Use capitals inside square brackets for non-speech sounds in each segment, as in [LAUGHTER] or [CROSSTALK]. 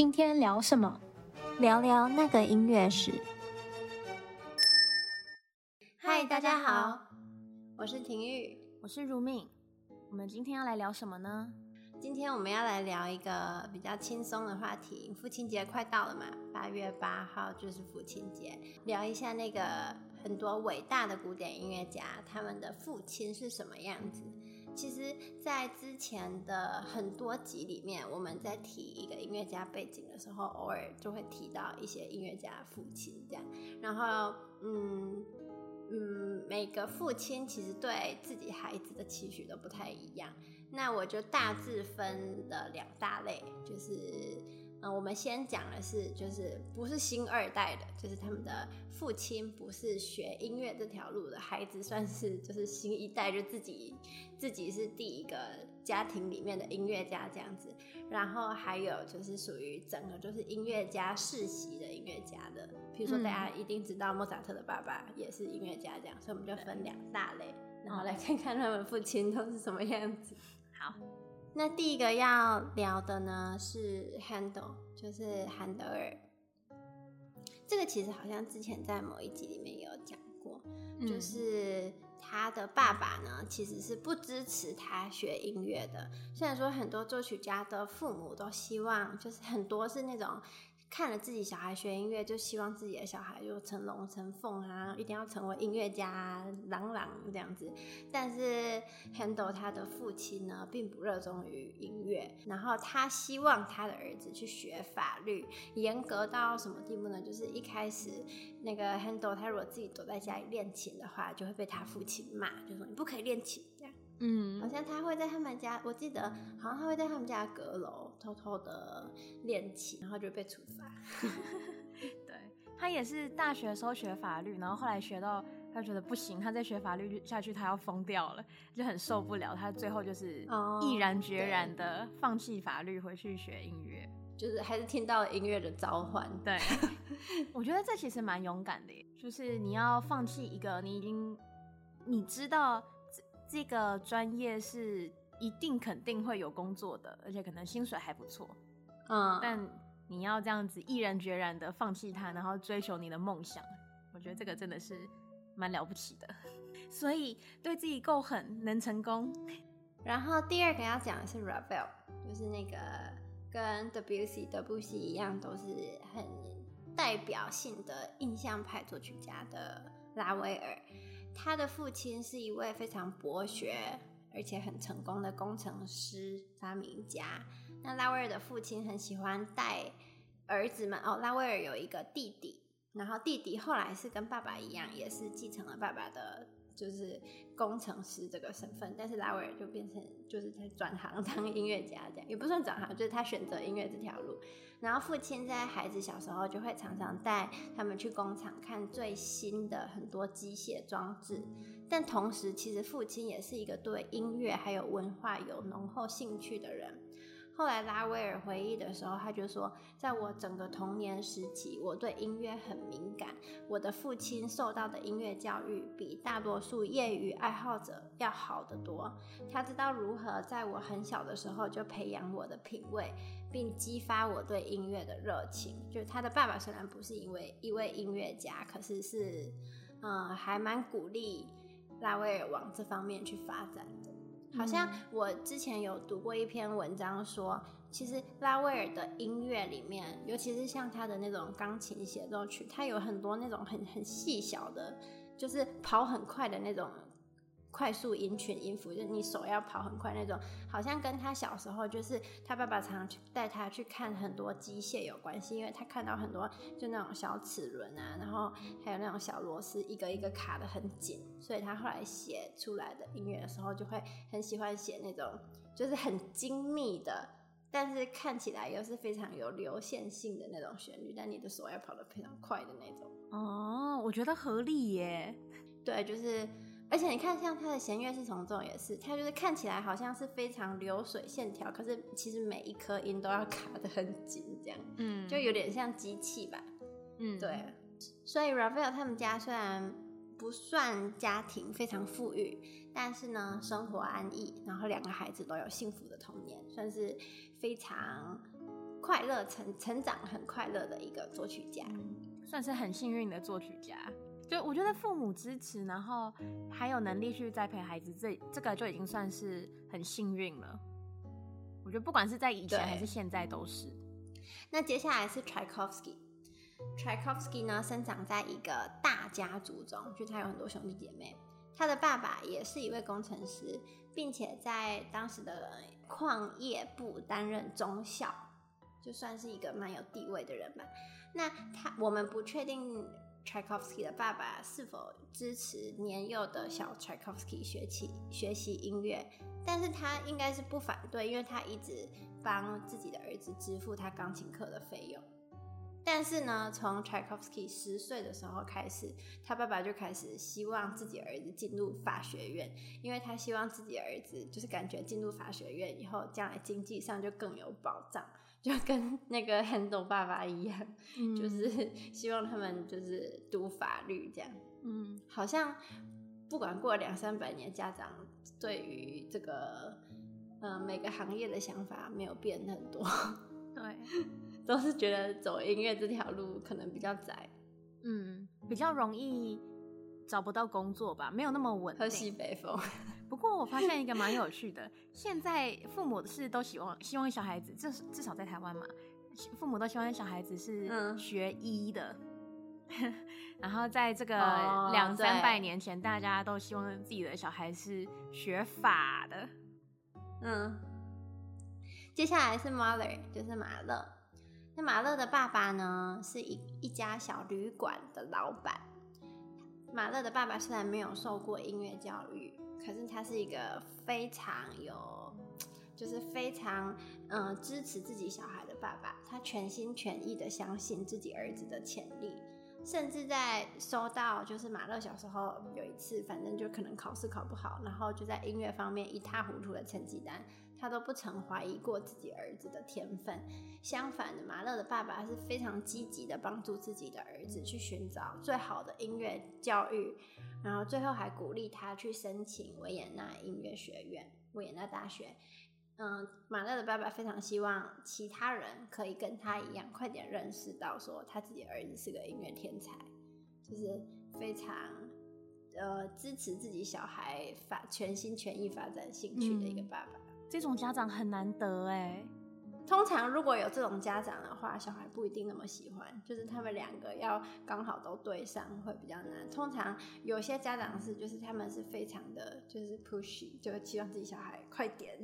今天聊什么？聊聊那个音乐史。嗨，大家好，我是婷玉，我是如命。我们今天要来聊什么呢？今天我们要来聊一个比较轻松的话题。父亲节快到了嘛，八月八号就是父亲节，聊一下那个很多伟大的古典音乐家，他们的父亲是什么样子。其实，在之前的很多集里面，我们在提一个音乐家背景的时候，偶尔就会提到一些音乐家父亲这样。然后，嗯嗯，每个父亲其实对自己孩子的期许都不太一样。那我就大致分了两大类，就是。嗯，我们先讲的是，就是不是新二代的，就是他们的父亲不是学音乐这条路的孩子，算是就是新一代，就自己自己是第一个家庭里面的音乐家这样子。然后还有就是属于整个就是音乐家世袭的音乐家的，比如说大家一定知道莫扎特的爸爸也是音乐家这样，所以我们就分两大类，然后来看看他们父亲都是什么样子。好。那第一个要聊的呢是 Handel，就是韩德尔。这个其实好像之前在某一集里面也有讲过，嗯，就是他的爸爸呢其实是不支持他学音乐的。虽然说很多作曲家的父母都希望，就是很多是那种。看了自己小孩学音乐，就希望自己的小孩就成龙成凤啊，一定要成为音乐家啊，朗朗这样子。但是 Handel 他的父亲呢，并不热衷于音乐，然后他希望他的儿子去学法律，严格到什么地步呢？就是一开始那个 Handel 他如果自己躲在家里练琴的话，就会被他父亲骂，就说你不可以练琴。嗯，好像他会在他们家，我记得好像他会在他们家阁楼偷偷的练琴，然后就被处罚。[LAUGHS] 对，他也是大学的时候学法律，然后后来学到他觉得不行，他再学法律下去他要疯掉了，就很受不了。他最后就是毅然决然的放弃法律，回去学音乐，就是还是听到了音乐的召唤。对，[LAUGHS] 我觉得这其实蛮勇敢的耶，就是你要放弃一个你已经你知道。这个专业是一定肯定会有工作的，而且可能薪水还不错。嗯，但你要这样子毅然决然的放弃它，然后追求你的梦想，我觉得这个真的是蛮了不起的。[LAUGHS] 所以对自己够狠，能成功。[LAUGHS] 然后第二个要讲的是 Ravel，就是那个跟 Debussy、德布西一样，都是很代表性的印象派作曲家的拉威尔。他的父亲是一位非常博学而且很成功的工程师发明家。那拉威尔的父亲很喜欢带儿子们哦。拉威尔有一个弟弟，然后弟弟后来是跟爸爸一样，也是继承了爸爸的。就是工程师这个身份，但是拉威尔就变成就是他转行当音乐家这样，也不算转行，就是他选择音乐这条路。然后父亲在孩子小时候就会常常带他们去工厂看最新的很多机械装置，但同时其实父亲也是一个对音乐还有文化有浓厚兴趣的人。后来拉威尔回忆的时候，他就说，在我整个童年时期，我对音乐很敏感。我的父亲受到的音乐教育比大多数业余爱好者要好得多。他知道如何在我很小的时候就培养我的品味，并激发我对音乐的热情。就他的爸爸虽然不是一位一位音乐家，可是是，嗯，还蛮鼓励拉威尔往这方面去发展。好像我之前有读过一篇文章说，其实拉威尔的音乐里面，尤其是像他的那种钢琴协奏曲，他有很多那种很很细小的，就是跑很快的那种。快速音群音符，就是你手要跑很快那种，好像跟他小时候就是他爸爸常常去带他去看很多机械有关系，因为他看到很多就那种小齿轮啊，然后还有那种小螺丝一个一个卡的很紧，所以他后来写出来的音乐的时候就会很喜欢写那种就是很精密的，但是看起来又是非常有流线性的那种旋律，但你的手要跑得非常快的那种。哦，我觉得合理耶。对，就是。而且你看，像他的弦乐四重奏也是，他就是看起来好像是非常流水线条，可是其实每一颗音都要卡得很紧，这样，嗯，就有点像机器吧，嗯，对。所以 Raphael 他们家虽然不算家庭非常富裕，但是呢，生活安逸，然后两个孩子都有幸福的童年，算是非常快乐成成长很快乐的一个作曲家，嗯，算是很幸运的作曲家。就我觉得父母支持，然后还有能力去栽培孩子，这这个就已经算是很幸运了。我觉得不管是在以前还是现在都是。那接下来是 Tchaikovsky。Tchaikovsky 呢，生长在一个大家族中，就他有很多兄弟姐妹。他的爸爸也是一位工程师，并且在当时的矿业部担任中校，就算是一个蛮有地位的人吧。那他我们不确定 Tchaikovsky 的爸爸是否支持年幼的小 Tchaikovsky 学习学习音乐，但是他应该是不反对，因为他一直帮自己的儿子支付他钢琴课的费用。但是呢，从 Tchaikovsky 十岁的时候开始，他爸爸就开始希望自己儿子进入法学院，因为他希望自己儿子就是感觉进入法学院以后，将来经济上就更有保障，就跟那个 [LAUGHS] Handel 爸爸一样，嗯，就是 [LAUGHS] 希望他们就是读法律这样。嗯，好像不管过了两三百年，家长对于这个呃每个行业的想法没有变很多。对。[LAUGHS] 都是觉得走音乐这条路可能比较窄，嗯，比较容易找不到工作吧，没有那么稳定。喝西北风。不过我发现一个蛮有趣的，现在父母是都希望希望小孩子，至至少在台湾嘛，父母都希望小孩子是学医的。嗯、[LAUGHS] 然后在这个两三百年前，大家都希望自己的小孩是学法的。嗯，接下来是 Mahler，就是马勒。那马勒的爸爸呢，是一一家小旅馆的老板。马勒的爸爸虽然没有受过音乐教育，可是他是一个非常有，就是非常嗯、支持自己小孩的爸爸。他全心全意的相信自己儿子的潜力，甚至在收到就是马勒小时候有一次，反正就可能考试考不好，然后就在音乐方面一塌糊涂的成绩单。他都不曾怀疑过自己儿子的天分，相反的，马勒的爸爸是非常积极的帮助自己的儿子去寻找最好的音乐教育，然后最后还鼓励他去申请维也纳音乐学院、维也纳大学。嗯，马勒的爸爸非常希望其他人可以跟他一样，快点认识到说他自己儿子是个音乐天才，就是非常呃支持自己小孩发全心全意发展兴趣的一个爸爸。嗯这种家长很难得哎。通常如果有这种家长的话，小孩不一定那么喜欢，就是他们两个要刚好都对上会比较难。通常有些家长是，就是他们是非常的，就是 pushy，就希望自己小孩快点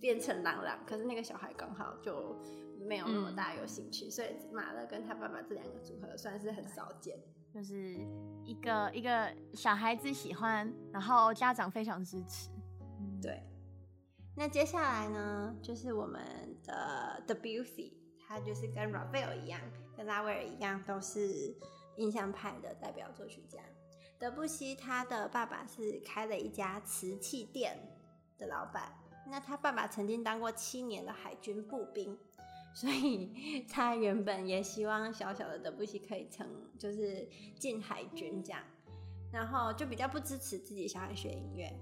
变成朗朗。可是那个小孩刚好就没有那么大有兴趣，嗯、所以马勒跟他爸爸这两个组合算是很少见，就是一个一个小孩子喜欢，然后家长非常支持，对。那接下来呢，就是我们的 Debussy，他就是跟 Ravel 一样，跟拉威尔一样，都是印象派的代表作曲家。德布西他的爸爸是开了一家瓷器店的老板，那他爸爸曾经当过七年的海军步兵，所以他原本也希望小小的德布西可以成，就是进海军这样，然后就比较不支持自己小孩学音乐，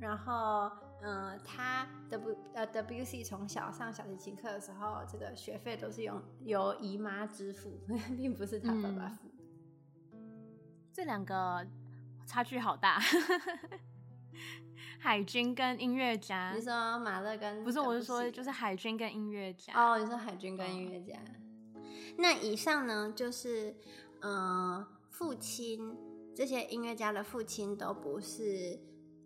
然后。嗯，他的不呃 Debussy 从小上小提琴课的时候，这个学费都是用由姨妈支付，[LAUGHS] 并不是他爸爸付。嗯，这两个差距好大，海军跟音乐家。你说马勒跟不是，我是说就是海军跟音乐家。哦，你说海军跟音乐家。哦。那以上呢，就是嗯，父亲这些音乐家的父亲都不是。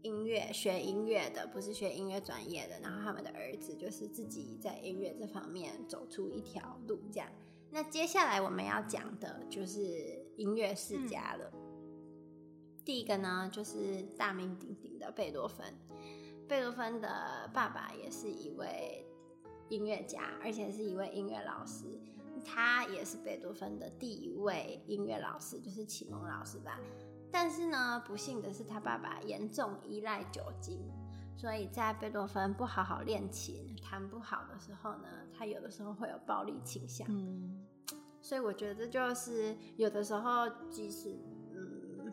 音乐学音乐的不是学音乐专业的，然后他们的儿子就是自己在音乐这方面走出一条路，这样。那接下来我们要讲的就是音乐世家了。嗯。第一个呢，就是大名鼎鼎的贝多芬。贝多芬的爸爸也是一位音乐家，而且是一位音乐老师。他也是贝多芬的第一位音乐老师，就是启蒙老师吧。但是呢，不幸的是，他爸爸严重依赖酒精，所以在贝多芬不好好练琴、弹不好的时候呢，他有的时候会有暴力倾向。嗯，所以我觉得这就是有的时候，即使嗯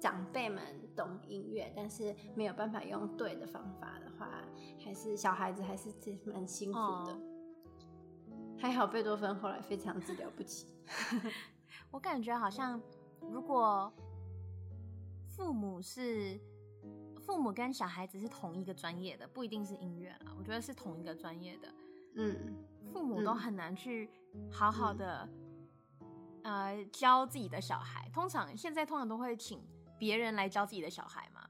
长辈们懂音乐，但是没有办法用对的方法的话，还是小孩子还是蛮辛苦的。哦。还好贝多芬后来非常之了不起。[LAUGHS] 我感觉好像如果父母是父母跟小孩子是同一个专业的，不一定是音乐啊，我觉得是同一个专业的。嗯，父母都很难去好好的、嗯、呃教自己的小孩。通常现在通常都会请别人来教自己的小孩嘛。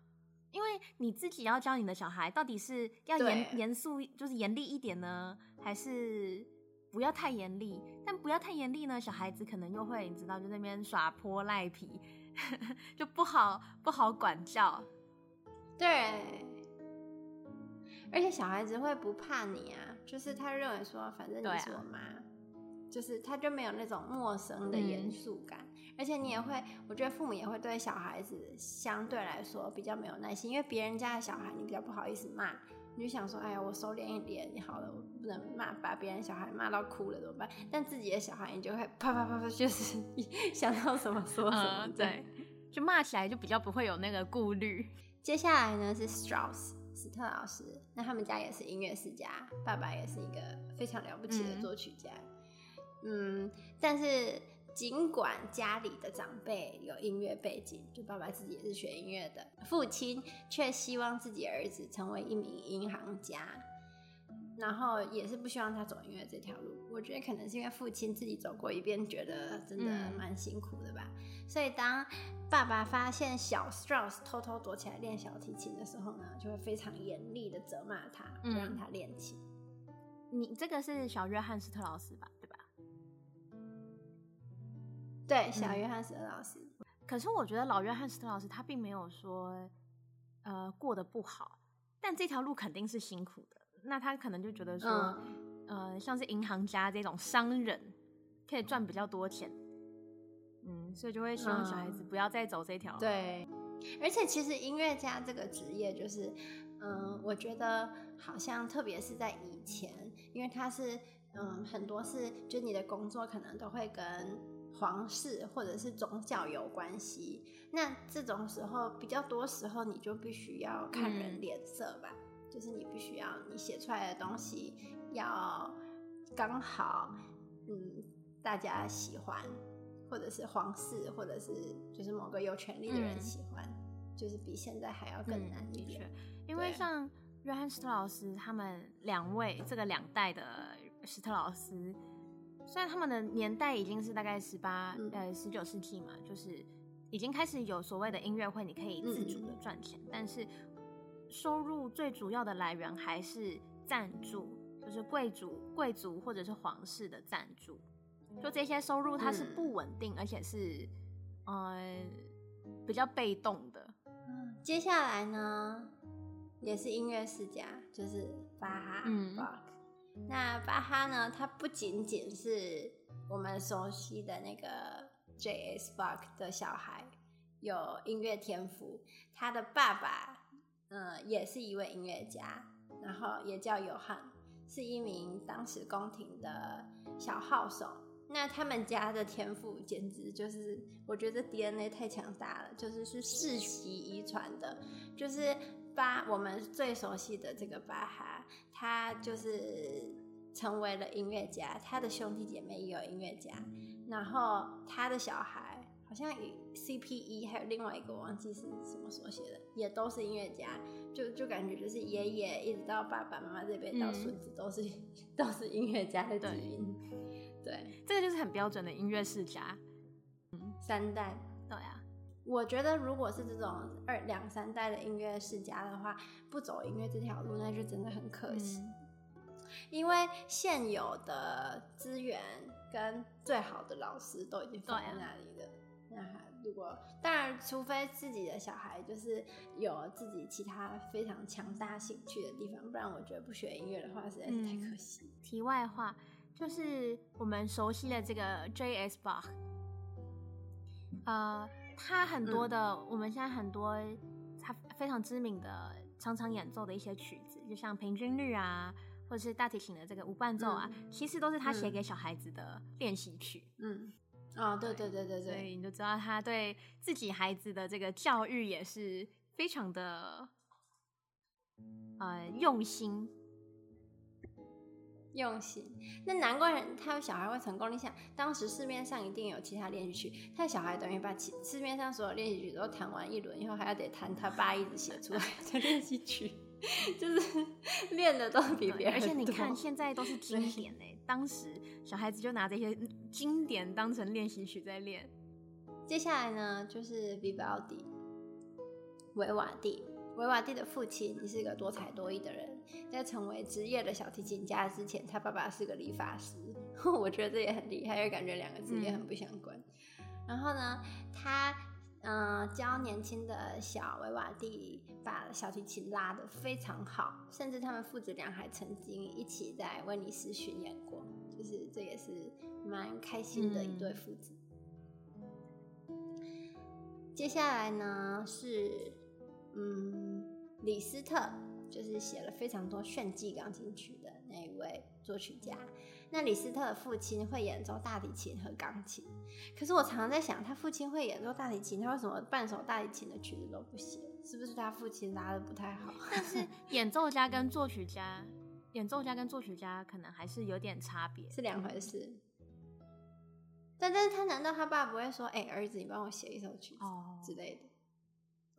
因为你自己要教你的小孩，到底是要严严肃，就是严厉一点呢，还是不要太严厉？但不要太严厉呢，小孩子可能又会你知道，就那边耍泼赖皮，[LAUGHS] 就不好不好管教。对，而且小孩子会不怕你啊，就是他认为说，反正你是我妈，啊、就是他就没有那种陌生的严肃感。嗯而且你也会，我觉得父母也会对小孩子相对来说比较没有耐心，因为别人家的小孩你比较不好意思骂，你就想说，哎呀，我收敛一点，你好了，我不能骂，把别人小孩骂到哭了怎么办？但自己的小孩你就会啪啪啪啪，就是 [LAUGHS] 想到什么说什么，嗯、对，就骂起来就比较不会有那个顾虑。接下来呢是 Strauss 史特老师，那他们家也是音乐世家，爸爸也是一个非常了不起的作曲家，嗯，嗯，但是。尽管家里的长辈有音乐背景，就爸爸自己也是学音乐的，父亲却希望自己儿子成为一名银行家，然后也是不希望他走音乐这条路。我觉得可能是因为父亲自己走过一遍，觉得真的蛮辛苦的吧。嗯、所以当爸爸发现小 Strauss 偷偷躲起来练小提琴的时候呢，就会非常严厉的责骂他，不让他练琴。你这个是小约翰斯特劳斯吧？对，小约翰·斯特老师。可是我觉得老约翰·斯特老师他并没有说，呃，过得不好，但这条路肯定是辛苦的。那他可能就觉得说，嗯、呃，像是银行家这种商人，可以赚比较多钱，嗯，所以就会希望小孩子不要再走这条路。对，而且其实音乐家这个职业，就是，嗯，我觉得好像特别是在以前，因为他是，嗯，很多是，就你的工作可能都会跟。皇室或者是宗教有关系，那这种时候比较多时候你就必须要看人脸色吧，嗯、就是你必须要你写出来的东西要刚好，嗯，大家喜欢，或者是皇室，或者是就是某个有权利的人喜欢，嗯、就是比现在还要更难一点。嗯、因为像约翰史特劳斯他们两位这个两代的史特劳斯。虽然他们的年代已经是大概十八、嗯、呃十九世纪嘛，就是已经开始有所谓的音乐会，你可以自主的赚钱，嗯、但是收入最主要的来源还是赞助，就是贵族、贵族或者是皇室的赞助。就这些收入它是不稳定，嗯、而且是呃比较被动的。嗯，接下来呢也是音乐世家，就是巴哈。嗯。那巴哈呢？他不仅仅是我们熟悉的那个 J.S. Bach 的小孩，有音乐天赋。他的爸爸，嗯、也是一位音乐家，然后也叫约翰，是一名当时宫廷的小号手。那他们家的天赋简直就是，我觉得 DNA 太强大了，就是是世袭遗传的，就是。巴，我们最熟悉的这个巴哈，他就是成为了音乐家，他的兄弟姐妹也有音乐家，然后他的小孩好像以 CPE 还有另外一个我忘记是什么所写的，也都是音乐家，就就感觉就是爷爷一直到爸爸妈妈这边到孙子都是、嗯、[LAUGHS] 都是音乐家的基因，对，对。这个就是很标准的音乐世家，嗯，三代。我觉得，如果是这种二两三代的音乐世家的话，不走音乐这条路，那就真的很可惜。嗯、因为现有的资源跟最好的老师都已经放在那里了。那、啊、如果当然，除非自己的小孩就是有自己其他非常强大兴趣的地方，不然我觉得不学音乐的话实在是太可惜。嗯、题外话，就是我们熟悉的这个 J.S. Bach，呃。他很多的，嗯、我们现在很多他非常知名的、常常演奏的一些曲子，就像平均律啊，或者是大提琴的这个无伴奏啊，嗯、其实都是他写给小孩子的练习曲。嗯，啊、哦，对对对对对，所以你就知道他对自己孩子的这个教育也是非常的呃用心。用心。那难怪他有小孩会成功。你想，当时市面上一定有其他练习曲，他的小孩等于把其市面上所有练习曲都弹完一轮以后，还要得弹他爸一直写出来的练习曲，[LAUGHS] 就是练的都比别人。而且你看，[LAUGHS] 现在都是经典哎，当时小孩子就拿这些经典当成练习曲在练。接下来呢，就是 Vivaldi，维瓦蒂。维瓦蒂的父亲你是一个多才多艺的人，在成为职业的小提琴家之前，他爸爸是个理发师。[LAUGHS] 我觉得这也很厉害，因为感觉两个职业很不相关。嗯、然后呢，他嗯、呃、教年轻的小维瓦蒂把小提琴拉得非常好，甚至他们父子俩还曾经一起在威尼斯巡演过，就是这也是蛮开心的一对父子。嗯、接下来呢是。嗯，李斯特就是写了非常多炫技钢琴曲的那一位作曲家。那李斯特的父亲会演奏大提琴和钢琴，可是我常常在想，他父亲会演奏大提琴，他为什么半首大提琴的曲子都不写？是不是他父亲拉的不太好？[LAUGHS] 但是演奏家跟作曲家，演奏家跟作曲家可能还是有点差别，是两回事。但但是他难道他爸不会说，哎、欸，儿子，你帮我写一首曲子之类的？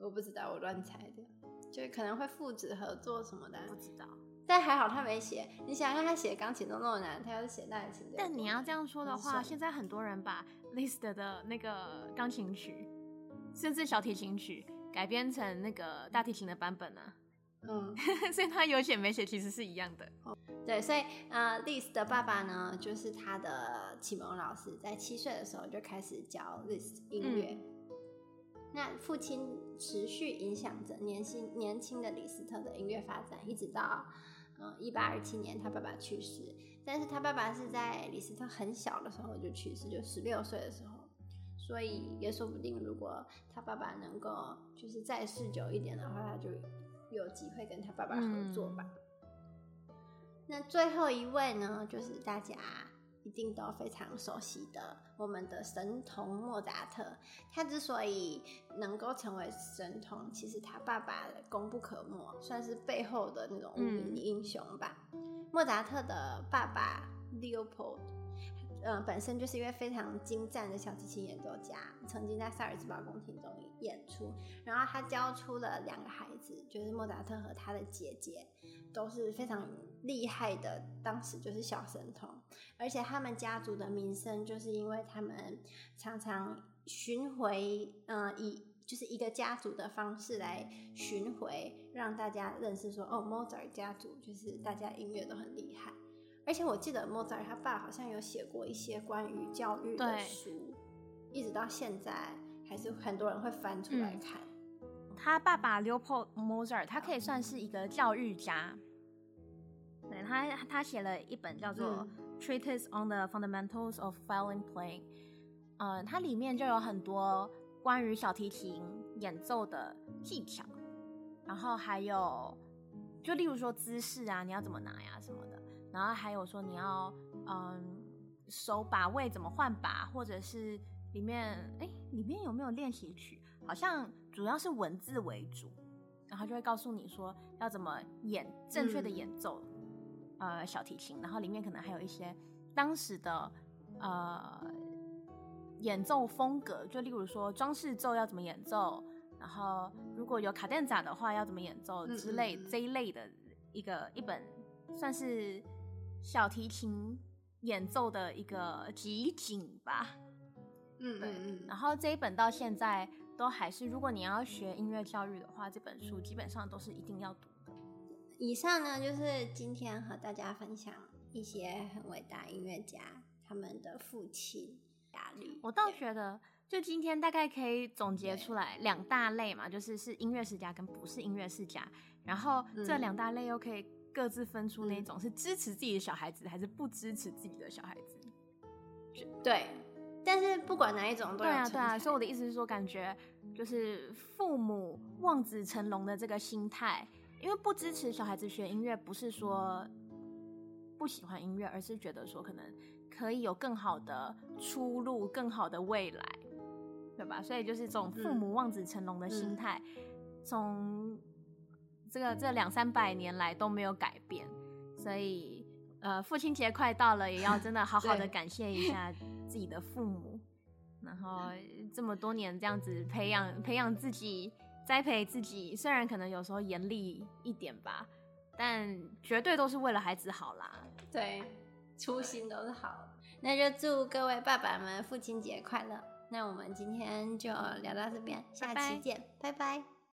我不知道，我乱猜的，就可能会父子合作什么的，不知道。但还好他没写。你想想，他写钢琴都那么难，他要是写大提琴，但你要这样说的话，现在很多人把 Liszt 的那个钢琴曲，甚至小提琴曲改编成那个大提琴的版本呢、啊。嗯，[LAUGHS] 所以他有写没写其实是一样的。对，所以呃，Liszt 的爸爸呢，就是他的启蒙老师，在七岁的时候就开始教 Liszt 音乐。嗯那父亲持续影响着年轻年轻的李斯特的音乐发展，一直到嗯一八二七年他爸爸去世。但是他爸爸是在李斯特很小的时候就去世，就十六岁的时候，所以也说不定，如果他爸爸能够就是再试久一点的话，他就有机会跟他爸爸合作吧。嗯、那最后一位呢，就是大家。一定都非常熟悉的我们的神童莫扎特，他之所以能够成为神童，其实他爸爸功不可没，算是背后的那种无名英雄吧。莫扎特的爸爸 Leopold，呃，本身就是一位非常精湛的小提琴演奏家，曾经在萨尔茨堡宫廷中演出，然后他教出了两个孩子，就是莫扎特和他的姐姐，都是非常厉害的，当时就是小神童，而且他们家族的名声就是因为他们常常巡回，嗯、呃，以就是一个家族的方式来巡回，让大家认识说，哦，莫扎特家族就是大家音乐都很厉害。而且我记得莫扎特他爸好像有写过一些关于教育的书，一直到现在还是很多人会翻出来看。嗯、他爸爸 Leopold Mozart，他可以算是一个教育家。对，他，他写了一本叫做《Treatise on the Fundamentals of Violin Playing》，呃，它里面就有很多关于小提琴演奏的技巧，然后还有，就例如说姿势啊，你要怎么拿呀什么的，然后还有说你要，嗯，手把位怎么换把，或者是里面，哎，里面有没有练习曲？好像主要是文字为主，然后就会告诉你说要怎么演正确的演奏。嗯呃，小提琴，然后里面可能还有一些当时的呃演奏风格，就例如说装饰奏要怎么演奏，然后如果有卡顿扎的话要怎么演奏之类这一类的一个一本算是小提琴演奏的一个集锦吧。嗯嗯嗯。然后这一本到现在都还是，如果你要学音乐教育的话，这本书基本上都是一定要读。以上呢，就是今天和大家分享一些很伟大音乐家他们的父亲压力。我倒觉得，就今天大概可以总结出来两大类嘛，就是是音乐世家跟不是音乐世家。然后这两大类又可以各自分出那种是支持自己的小孩子还是不支持自己的小孩子。对，但是不管哪一种都。对啊，对啊。所以我的意思是说，感觉就是父母望子成龙的这个心态。因为不支持小孩子学音乐，不是说不喜欢音乐，而是觉得说可能可以有更好的出路、更好的未来，对吧？所以就是这种父母望子成龙的心态，从这个这两三百年来都没有改变。所以呃，父亲节快到了，也要真的好好的感谢一下 [LAUGHS] 自己的父母，然后这么多年这样子培养培养自己，栽培自己，虽然可能有时候严厉一点吧，但绝对都是为了孩子好啦。对，初心都是好。那就祝各位爸爸们父亲节快乐。那我们今天就聊到这边，下期见，拜拜。拜拜。